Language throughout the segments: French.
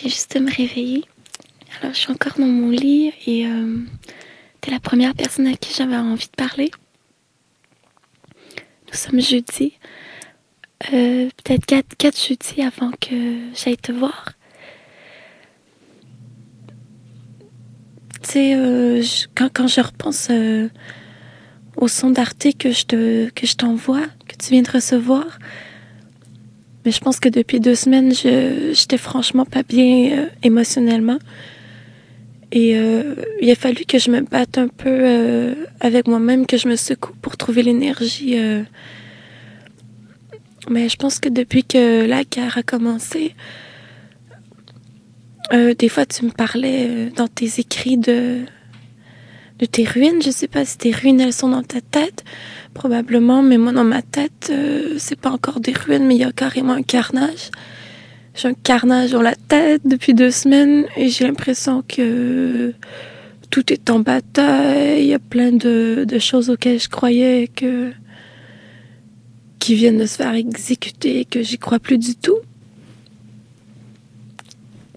Viens juste me réveiller. Alors, je suis encore dans mon lit et euh, t'es la première personne à qui j'avais envie de parler. Nous sommes jeudi. Euh, peut-être quatre, quatre jeudis avant que j'aille te voir. Tu sais, euh, quand, quand je repense au son d'Arte que je te, que je t'envoie, que tu viens de recevoir, mais je pense que depuis deux semaines, je j'étais franchement pas bien euh, émotionnellement. Et euh, il a fallu que je me batte un peu euh, avec moi-même, que je me secoue pour trouver l'énergie. euh. Mais je pense que depuis que la guerre a commencé, des fois tu me parlais dans tes écrits de, de tes ruines. Je sais pas si tes ruines elles sont dans ta tête, probablement, mais moi dans ma tête, euh, c'est pas encore des ruines, mais il y a carrément un carnage. J'ai un carnage dans la tête depuis deux semaines et j'ai l'impression que tout est en bataille. Il y a plein de, choses auxquelles je croyais que qui viennent de se faire exécuter, que j'y crois plus du tout.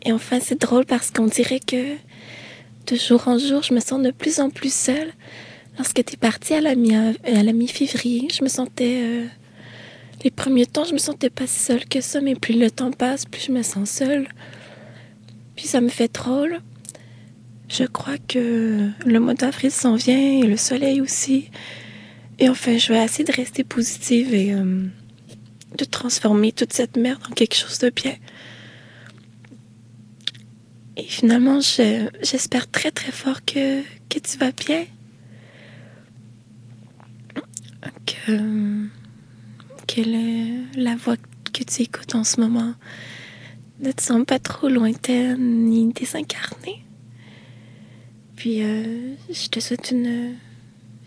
Et enfin, c'est drôle parce qu'on dirait que de jour en jour, je me sens de plus en plus seule. Lorsque tu partie à la mi- à la mi-février, je me sentais euh, les premiers temps, je me sentais pas si seule que ça, mais plus le temps passe, plus je me sens seule. Puis ça me fait drôle. Je crois que le mois d'avril s'en vient et le soleil aussi. Et enfin, je vais essayer de rester positive et euh, de transformer toute cette merde en quelque chose de bien. Et finalement, je- j'espère très très fort que, que tu vas bien. Que, que le- la voix que tu écoutes en ce moment ne te semble pas trop lointaine ni désincarnée. Puis euh, je te souhaite une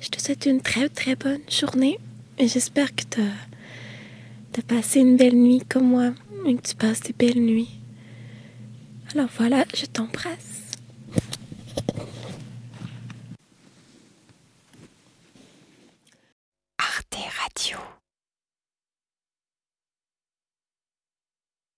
je te souhaite une très très bonne journée et j'espère que tu as, passé une belle nuit comme moi et que tu passes des belles nuits. Alors voilà, je t'embrasse. Arte Radio.